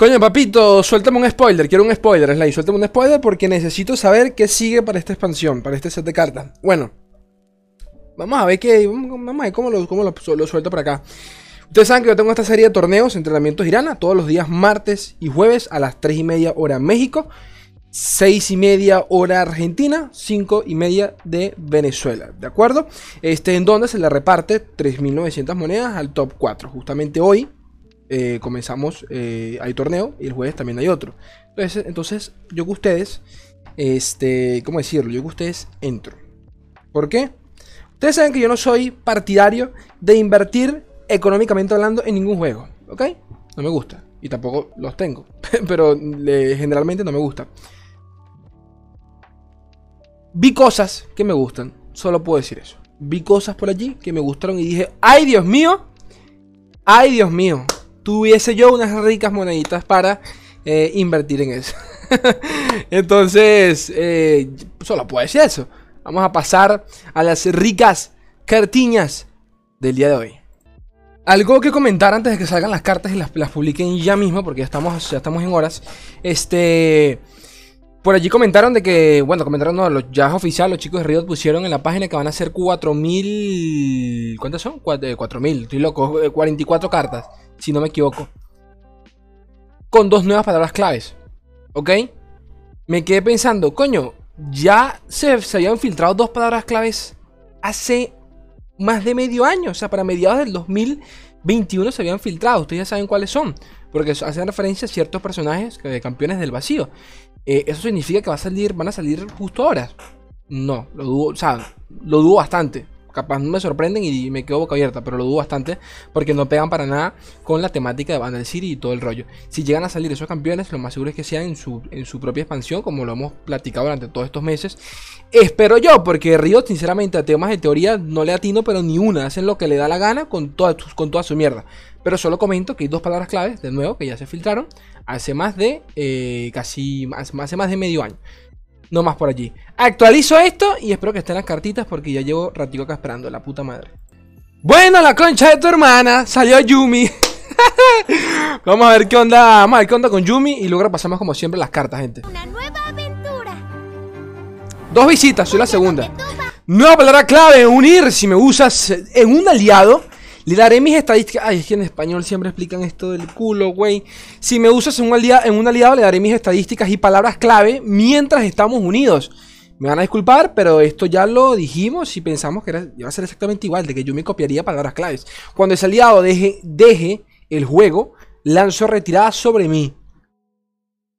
Coño, papito, suéltame un spoiler. Quiero un spoiler, Sly. Suéltame un spoiler porque necesito saber qué sigue para esta expansión, para este set de cartas. Bueno, vamos a ver qué. Vamos a ver cómo lo, lo, suelto por acá. Ustedes saben que yo tengo esta serie de torneos, entrenamientos Irana, todos los días martes y jueves a las 3 y media hora México, 6 y media hora Argentina, 5 y media de Venezuela, ¿de acuerdo? Este en donde se le reparte 3.900 monedas al top 4. Justamente hoy, eh, comenzamos, eh, hay torneo y el jueves también hay otro. Entonces, entonces yo que ustedes, este, ¿cómo decirlo? Yo que ustedes entro. ¿Por qué? Ustedes saben que yo no soy partidario de invertir económicamente hablando en ningún juego, ¿ok? No me gusta. Y tampoco los tengo. Pero generalmente no me gusta. Vi cosas que me gustan. Solo puedo decir eso. Vi cosas por allí que me gustaron y dije, ¡ay Dios mío! ¡Ay Dios mío! Tuviese yo unas ricas moneditas para eh, invertir en eso. Entonces, eh, solo puede ser eso. Vamos a pasar a las ricas cartiñas del día de hoy. Algo que comentar antes de que salgan las cartas y las, publiquen ya mismo, porque ya estamos, ya estamos en horas. Este. Por allí comentaron de que, bueno, comentaron, no, ya es oficial, los chicos de Riot pusieron en la página que van a ser 4000. ¿Cuántas son? 4000, eh, estoy loco, 44 cartas si no me equivoco. Con dos nuevas palabras claves. ¿Ok? Me quedé pensando, coño, ya se, habían filtrado dos palabras claves hace más de medio año. O sea, para mediados del 2021 se habían filtrado. Ustedes ya saben cuáles son. Porque hacen referencia a ciertos personajes de campeones del vacío. Eh, eso significa que va a salir, van a salir justo ahora. No, lo dudo, o sea, lo dudo bastante capaz no me sorprenden y me quedo boca abierta, pero lo dudo bastante porque no pegan para nada con la temática de Vandal City y todo el rollo. Si llegan a salir esos campeones, lo más seguro es que sean en su, en su propia expansión, como lo hemos platicado durante todos estos meses. Espero yo, porque Riot, sinceramente, a temas de teoría no le atino, pero ni una. Hacen lo que le da la gana con toda, con toda su mierda. Pero solo comento que hay dos palabras claves, de nuevo, que ya se filtraron hace más de eh, casi, hace más de medio año no más por allí. Actualizo esto y espero que estén las cartitas porque ya llevo ratico acá esperando, la puta madre. Bueno, la concha de tu hermana, salió Yumi. vamos a ver qué onda, vamos a ver qué onda con Yumi y luego pasamos como siempre las cartas, gente. Una nueva aventura. Dos visitas, soy la segunda. Nueva palabra clave, unir. Si me usas en un aliado, le daré mis estadísticas. Ay, es que en español siempre explican esto del culo, güey. Si me usas en un, aliado, en un aliado, le daré mis estadísticas y palabras clave mientras estamos unidos. Me van a disculpar, pero esto ya lo dijimos y pensamos que iba a ser exactamente igual, de que yo me copiaría palabras claves. Cuando ese aliado deje, deje el juego, lanzo retirada sobre mí.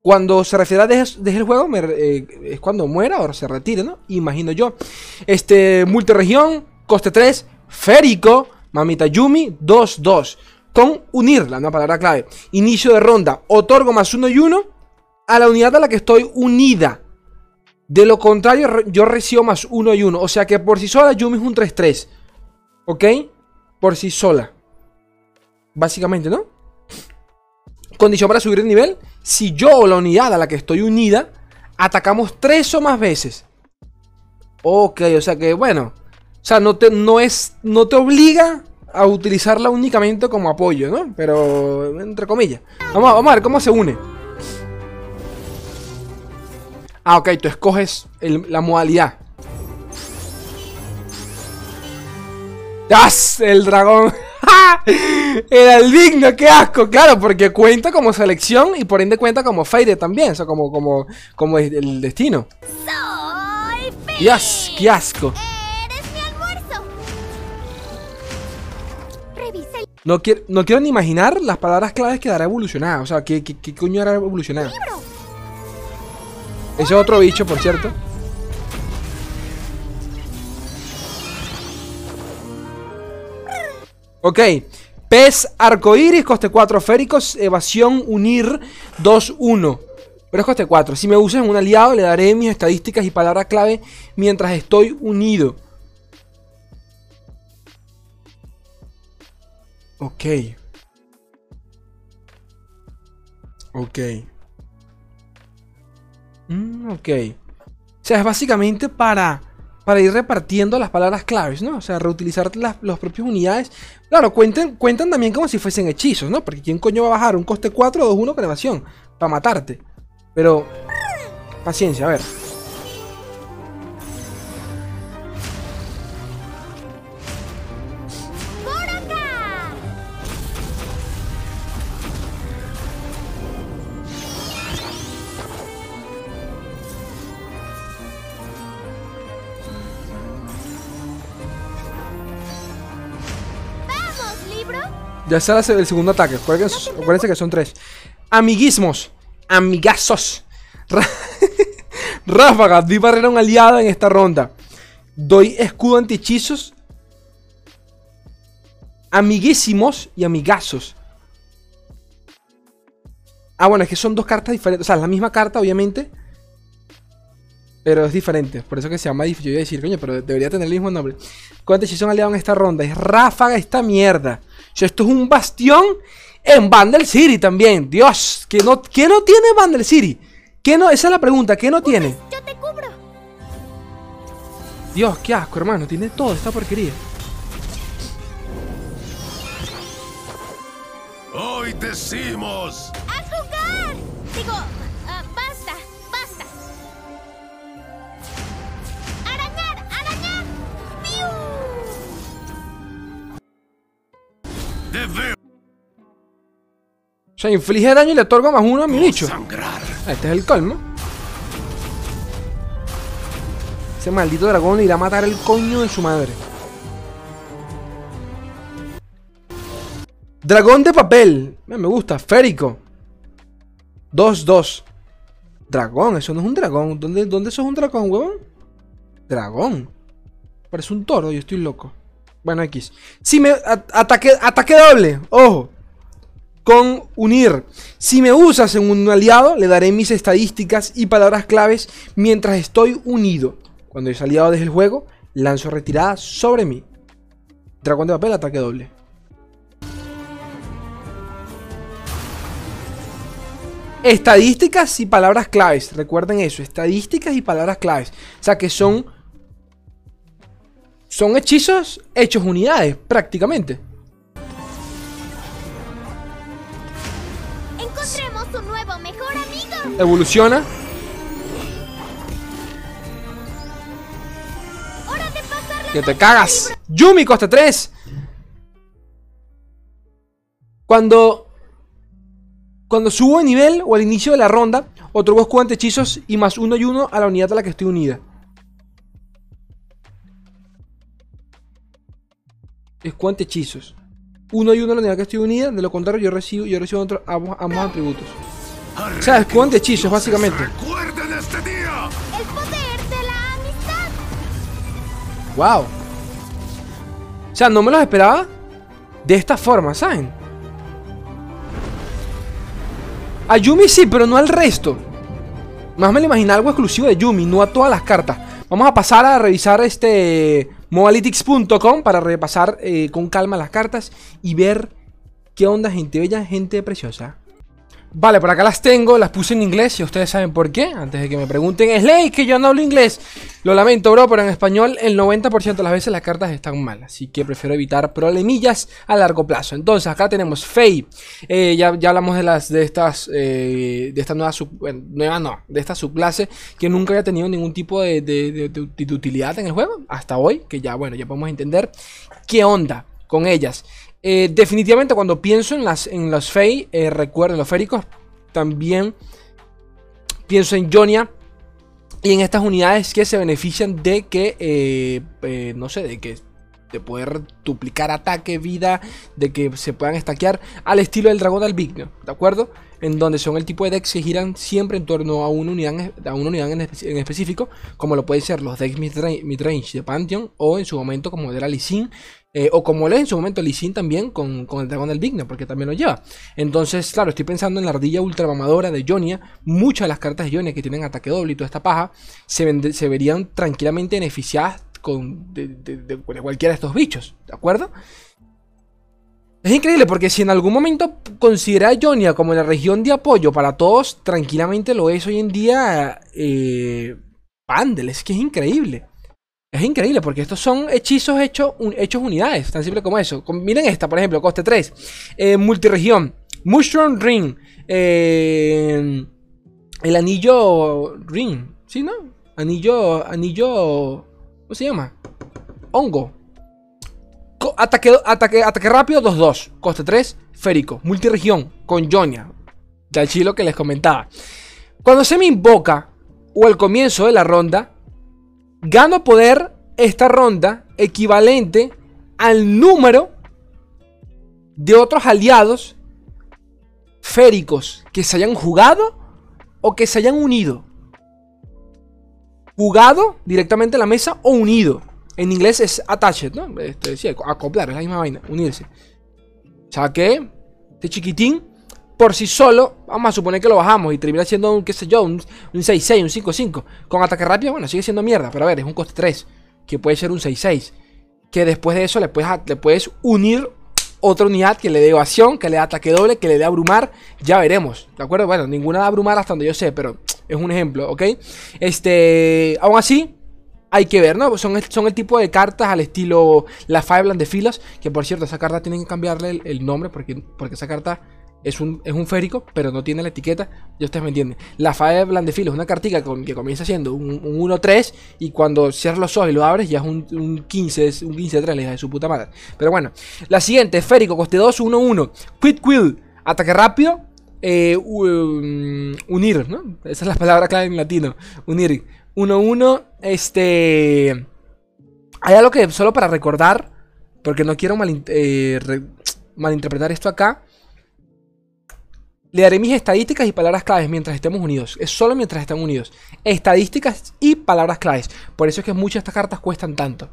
Cuando se refiere a deje, el juego, eh, es cuando muera o se retire, ¿no? Imagino yo. Este, multiregión, coste 3, férico, Mamita Yumi 2-2. Con unir, la nueva palabra clave. Inicio de ronda. Otorgo más 1 y 1 a la unidad a la que estoy unida. De lo contrario, yo recibo más 1 y 1. O sea que por sí sola Yumi es un 3-3. ¿Ok? Por sí sola. Básicamente, ¿no? Condición para subir de nivel. Si yo o la unidad a la que estoy unida atacamos 3 o más veces. Ok, o sea que bueno. O sea, no te, no es, no te obliga a utilizarla únicamente como apoyo, ¿no? Pero, entre comillas. Vamos, vamos a ver cómo se une. Ah, ok, tú escoges la modalidad. ¡As! El dragón. Era el digno, qué asco. Claro, porque cuenta como selección y por ende cuenta como fade también. O sea, como, como, como el destino. ¡Yas! ¡Qué asco! No quiero, no quiero ni imaginar las palabras claves que dará evolucionada. O sea, ¿qué, qué, coño hará evolucionada? Ese es otro bicho, por cierto. Ok. Pez arcoiris, coste 4 féricos, evasión unir 2-1. Pero es coste 4. Si me usas un aliado, le daré mis estadísticas y palabras clave mientras estoy unido. Ok. Ok. Mm, ok. O sea, es básicamente para, para ir repartiendo las palabras claves, ¿no? O sea, reutilizar las los propias unidades. Claro, cuentan, cuentan también como si fuesen hechizos, ¿no? Porque ¿quién coño va a bajar un coste 4 o 2-1 con evasión? Para matarte. Pero, paciencia, a ver. Ya será el segundo ataque. Acuérdense, que son tres. Amiguismos. Amigazos. Ráfaga. Di barrera un aliado en esta ronda. Doy escudo anti-hechizos. Amiguísimos y amigazos. Ah, bueno, es que son dos cartas diferentes. O sea, la misma carta, obviamente. Pero es diferente. Por eso que se llama difícil. Yo iba a decir, coño, pero debería tener el mismo nombre. ¿Cuántos hechizos son aliados en esta ronda? Es ráfaga esta mierda. O sea, esto es un bastión en Vandal City también. Dios, ¿qué no, ¿qué no tiene Vandal City? ¿Qué no? Esa es la pregunta, ¿qué no tiene? ¡Yo te cubro! Dios, qué asco, hermano. Tiene toda esta porquería. Hoy decimos, ¡A jugar! Digo, O sea, inflige daño y le otorga más uno a mi bicho. Este es el colmo. Ese maldito dragón irá a matar el coño de su madre. Dragón de papel. Me gusta. Férico. 2-2. Dragón, eso no es un dragón. ¿Dónde, ¿Dónde eso es un dragón, huevón? Dragón. Parece un toro, yo estoy loco. Bueno, X. Si me. ataque, ataque doble. Ojo con unir. Si me usas en un aliado, le daré mis estadísticas y palabras claves mientras estoy unido. Cuando ese aliado deje el juego, lanzo retirada sobre mí. Dragón de papel, ataque doble. Estadísticas y palabras claves. Recuerden eso. Estadísticas y palabras claves. O sea que son. Son hechizos hechos unidades, prácticamente. Evoluciona. ¡Hora de pasar Que te cagas. Yumi costa 3. Cuando. Cuando subo de nivel o al inicio de la ronda, otorgo escudo ante hechizos y más uno y uno a la unidad a la que estoy unida. Ante hechizos. Uno y uno a la unidad que estoy unida, de lo contrario yo recibo, yo recibo otro- ambos atributos. O sea, escudo ante hechizos, básicamente. Recuerden este día. el poder de la amistad! Wow. O sea, no me los esperaba de esta forma, ¿saben? A Yumi sí, pero no al resto. Más me lo imaginaba algo exclusivo de Yumi, no a todas las cartas. Vamos a pasar a revisar este mobalytics.com para repasar eh, con calma las cartas y ver qué onda, gente bella, gente preciosa. Vale, por acá las tengo, las puse en inglés y ustedes saben por qué. Antes de que me pregunten, es ley que yo no hablo inglés. Lo lamento, bro, pero en español el 90% de las veces las cartas están mal. Así que prefiero evitar problemillas a largo plazo. Entonces, acá tenemos Fey. Eh, ya, ya hablamos de las de estas. eh, de esta nueva sub. no, de esta subclase que nunca había tenido ningún tipo de utilidad en el juego. Hasta hoy, que ya, bueno, ya podemos entender qué onda con ellas. Eh, definitivamente cuando pienso en las en los Fey, eh, recuerdo los féricos, también pienso en Jonia y en estas unidades que se benefician de que, eh, eh, no sé, de que de poder duplicar ataque, vida, de que se puedan estaquear al estilo del dragón albigno, ¿de acuerdo? En donde son el tipo de decks que giran siempre en torno a una unidad, a una unidad en, espe- en específico, como lo pueden ser los decks midrange, de Pantheon, o en su momento como era Lee eh, o como es en su momento Lee también con, con el dragón albigno, porque también lo lleva. Entonces, claro, estoy pensando en la ardilla ultramamadora de Jonia, muchas de las cartas de Jonia que tienen ataque doble y toda esta paja, se, se verían tranquilamente beneficiadas con, de cualquiera de estos bichos, ¿de acuerdo? Es increíble porque si en algún momento considera a Jonia como la región de apoyo para todos, tranquilamente lo es hoy en día eh, es que es increíble. Es increíble porque estos son hechizos hechos, un- hechos unidades, tan simple como eso. Miren esta, por ejemplo, coste 3. Eh, multiregión. Mushroom Ring. eh, el anillo Ring. ¿Sí, no? Anillo. Anillo. ¿Cómo se llama? Hongo. Ataque rápido 2-2. Coste 3. Férico. Multiregión. Con Jonia. Del chilo que les comentaba. Cuando se me invoca. O al comienzo de la ronda. Gano poder esta ronda equivalente al número de otros aliados féricos que se hayan jugado o que se hayan unido. Jugado directamente en la mesa o unido. En inglés es attached, ¿no? Este, sí, acoplar, es la misma vaina, unirse. O sea que este chiquitín, por sí solo, vamos a suponer que lo bajamos y termina siendo un, qué sé yo, un, un 6-6, un 5-5. Con ataque rápido, bueno, sigue siendo mierda, pero a ver, es un coste 3, que puede ser un 6-6. Que después de eso le puedes, le puedes unir otra unidad que le dé evasión, que le dé ataque doble, que le dé abrumar. Ya veremos, ¿de acuerdo? Bueno, ninguna da abrumar hasta donde yo sé, pero es un ejemplo, ¿ok? Este, aún así, hay que ver, ¿no? Son, el- tipo de cartas al estilo la Fireland de Filos, que por cierto, esa carta tienen que cambiarle el, nombre porque, porque esa carta es un, es un férico, pero no tiene la etiqueta, ya ustedes me entienden. La Fireland de Filos es una cartica que comienza siendo un, un 1-3 y cuando cierras los ojos y lo abres ya es un, un 15, es un 15-3, la hija de su puta madre. Pero bueno, la siguiente, férico, coste 2, 1-1, Quick Quill, ataque rápido, eh, u- unir, ¿no? Esa es la palabra clave en latino. Unir. 1-1. Este. Hay algo que solo para recordar. Porque no quiero malin- eh, re- malinterpretar esto acá. Le daré mis estadísticas y palabras claves mientras estemos unidos. Es solo mientras estén unidos. Estadísticas y palabras claves. Por eso es que muchas de estas cartas cuestan tanto.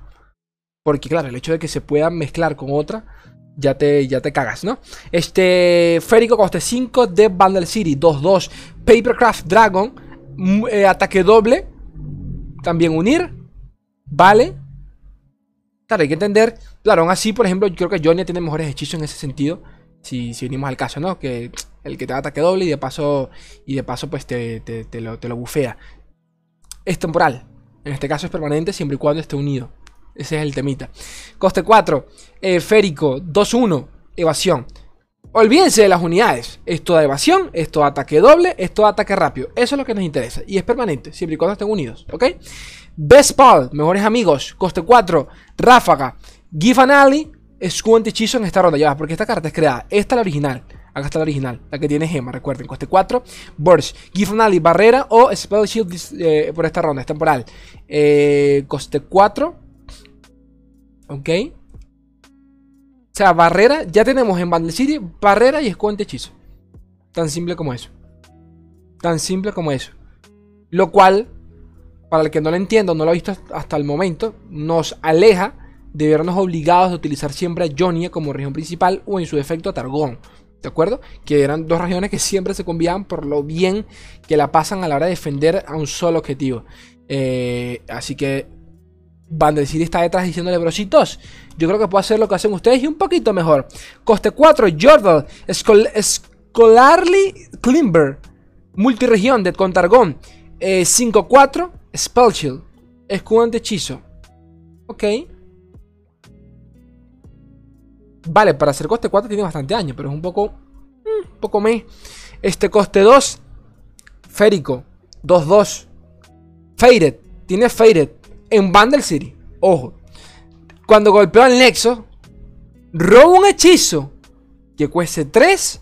Porque claro, el hecho de que se puedan mezclar con otra ya te, ya te cagas, ¿no? Este. Férico coste 5 de Bundle City 2-2. Papercraft Dragon. eh, ataque doble. También unir. Vale. Claro, hay que entender. Claro, aún así, por ejemplo, creo que Johnny tiene mejores hechizos en ese sentido. Si, si venimos al caso, ¿no? Que el que te da ataque doble y de paso. Y de paso, pues te, te, te lo, te lo bufea. Es temporal. En este caso es permanente siempre y cuando esté unido. Ese es el temita. Coste 4. eh, férico 2-1. Evasión. Olvídense de las unidades. Esto da evasión, esto da ataque doble, esto da ataque rápido. Eso es lo que nos interesa. Y es permanente, siempre y cuando estén unidos. ¿Ok? Best Pal, mejores amigos. Coste 4. Ráfaga. Give an ally. Escudo antihechizo en esta ronda. Ya porque esta carta es creada. Esta es la original. Acá está la original. La que tiene gema, recuerden. Coste 4. Burst. Give an. Barrera o Spell Shield eh, por esta ronda. Es temporal. Eh, coste 4. Ok. O sea, barrera. Ya tenemos en Bundle City barrera y escudo antihechizo. Tan simple como eso. Tan simple como eso. Lo cual, para el que no lo entienda o no lo ha visto hasta el momento, nos aleja de vernos obligados a utilizar siempre a Jonia como región principal o en su defecto a Targón. ¿De acuerdo? Que eran dos regiones que siempre se conviaban por lo bien que la pasan a la hora de defender a un solo objetivo. Eh, así que City está detrás diciéndole, brositos, yo creo que puedo hacer lo que hacen ustedes y un poquito mejor. Coste 4, Jordal, Skol Scholarly Climber, Multiregión de Contargón, eh, 5-4, Spellshield, escudo antihechizo. Ok. Vale, para hacer coste 4 tiene bastante daño, pero es un poco. mm, un poco me. Este coste 2, Férico, 2-2. Faded, tiene Faded en Bundle City. Ojo. Cuando golpeo al Nexo, robo un hechizo que cueste 3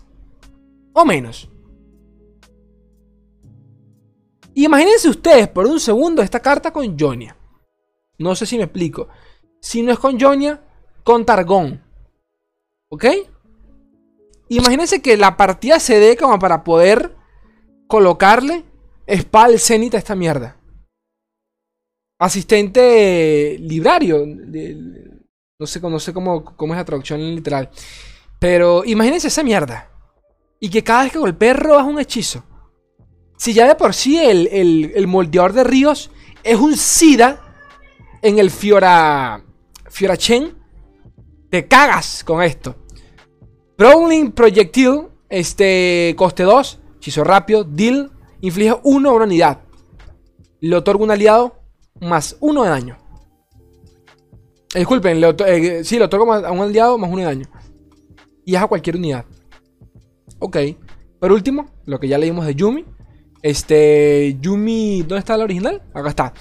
o menos. Imagínense ustedes por un segundo esta carta con Jonia. No sé si me explico. Si no es con Jonia, con Targón. ¿Ok? Imagínense que la partida se dé como para poder colocarle espada al cenit a esta mierda. Asistente librario. No sé, no sé cómo, es la traducción literal. Pero imagínense esa mierda. Y que cada vez que golpee robas un hechizo. Si ya de por sí el, moldeador de ríos es un SIDA en el Fiora. Fiora Chen. Te cagas con esto. Prowling Projectile. Este. Coste 2. Hechizo rápido. Deal. Inflige 1 a una unidad. Le otorga un aliado más 1 de daño. Eh, disculpen, le eh, sí, le otorgo a un aliado más uno de daño. Y es a cualquier unidad. Ok. Por último, lo que ya leímos de Yumi. Este. Yumi. ¿Dónde está la original? Acá está.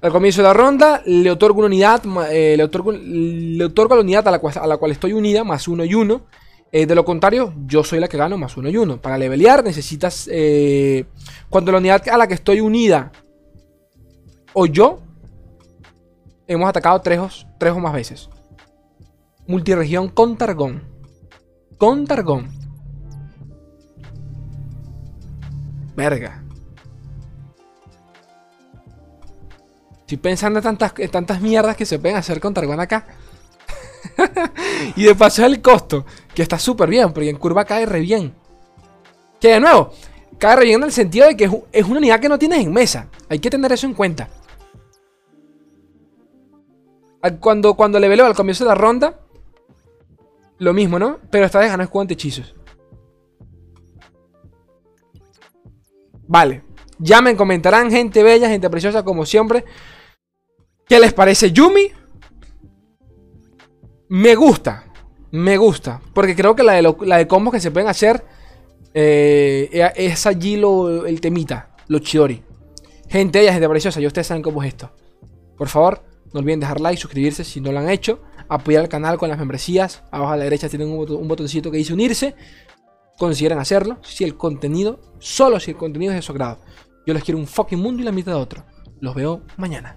Al comienzo de la ronda, le otorgo una unidad. eh, le, otorgo, le otorgo a la unidad a la cual, a la cual estoy unida, más uno y uno. De lo contrario, yo soy la que gano más uno y uno. Para levelear necesitas. cuando la unidad a la que estoy unida o yo hemos atacado tres, o- más veces. Multiregión con Targón. Con Targón. Verga. Estoy pensando en tantas, tantas mierdas que se pueden hacer con Targón acá. y de paso el costo, que está súper bien, porque en curva cae re bien. Que de nuevo, cae re bien en el sentido de que es, una unidad que no tienes en mesa. Hay que tener eso en cuenta. Cuando, cuando leveleo al comienzo de la ronda, lo mismo, ¿no? Pero esta vez ganó escudo ante hechizos. Vale. Ya me comentarán, gente bella, gente preciosa, como siempre. ¿Qué les parece Yumi? Me gusta. Me gusta. Porque creo que la de, la de combos que se pueden hacer eh, es allí lo, el temita. Lo chiori. Gente bella, gente preciosa, ya ustedes saben cómo es esto. Por favor, no olviden dejar like, suscribirse si no lo han hecho. Apoyar al canal con las membresías. Abajo a la derecha tienen un, botón- un botoncito que dice unirse. Consideren hacerlo. Si el contenido, solo si el contenido es de su agrado. Yo les quiero un fucking mundo y la mitad de otro. Los veo mañana.